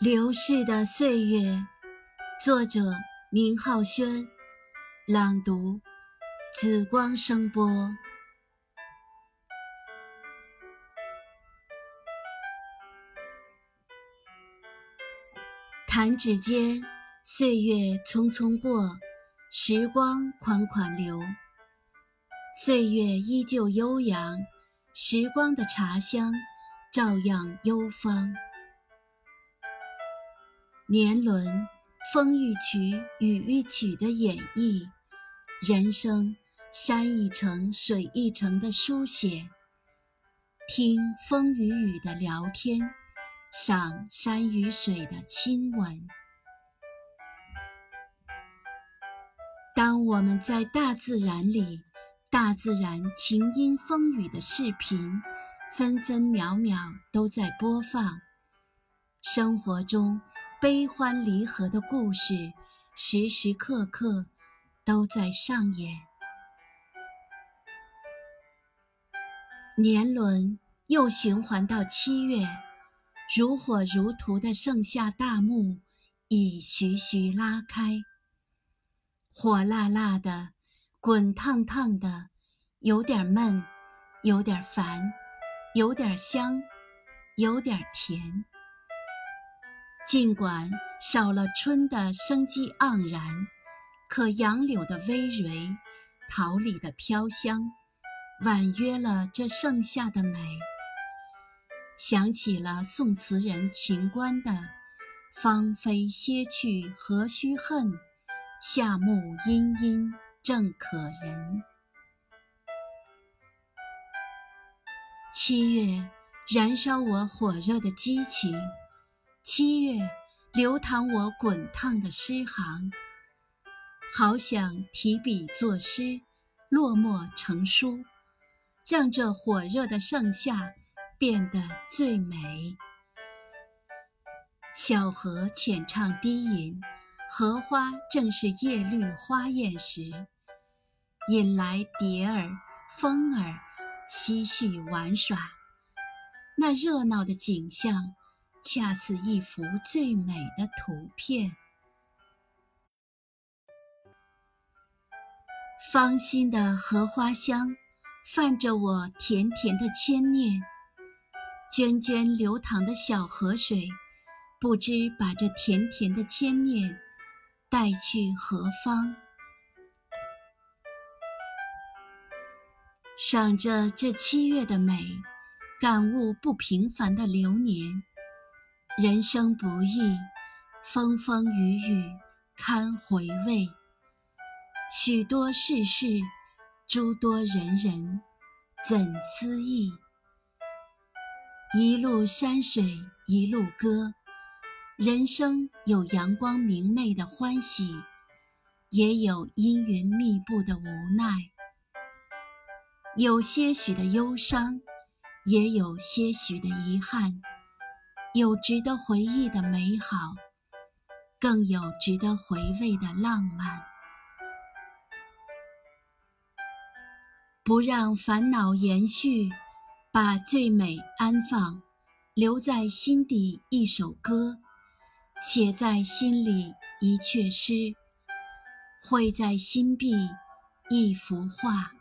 流逝的岁月，作者明浩轩，朗读紫光声波。弹指间，岁月匆匆过，时光款款流。岁月依旧悠扬，时光的茶香照样幽芳。年轮，风一曲，雨一曲的演绎，人生山一程，水一程的书写。听风与雨的聊天，赏山与水的亲吻。当我们在大自然里，大自然琴音风雨的视频，分分秒秒都在播放。生活中。悲欢离合的故事，时时刻刻都在上演。年轮又循环到七月，如火如荼的盛夏大幕已徐徐拉开。火辣辣的，滚烫烫的，有点闷，有点烦，有点香，有点甜。尽管少了春的生机盎然，可杨柳的葳蕤，桃李的飘香，婉约了这盛夏的美。想起了宋词人秦观的“芳菲歇去何须恨，夏木阴阴正可人”。七月，燃烧我火热的激情。七月，流淌我滚烫的诗行。好想提笔作诗，落墨成书，让这火热的盛夏变得最美。小河浅唱低吟，荷花正是叶绿花艳时，引来蝶儿、蜂儿嬉戏玩耍，那热闹的景象。恰似一幅最美的图片。芳心的荷花香，泛着我甜甜的牵念。涓涓流淌的小河水，不知把这甜甜的牵念带去何方。赏着这七月的美，感悟不平凡的流年。人生不易，风风雨雨堪回味。许多世事，诸多人人，怎思议？一路山水一路歌，人生有阳光明媚的欢喜，也有阴云密布的无奈，有些许的忧伤，也有些许的遗憾。有值得回忆的美好，更有值得回味的浪漫。不让烦恼延续，把最美安放，留在心底一首歌，写在心里一阙诗，绘在心壁一幅画。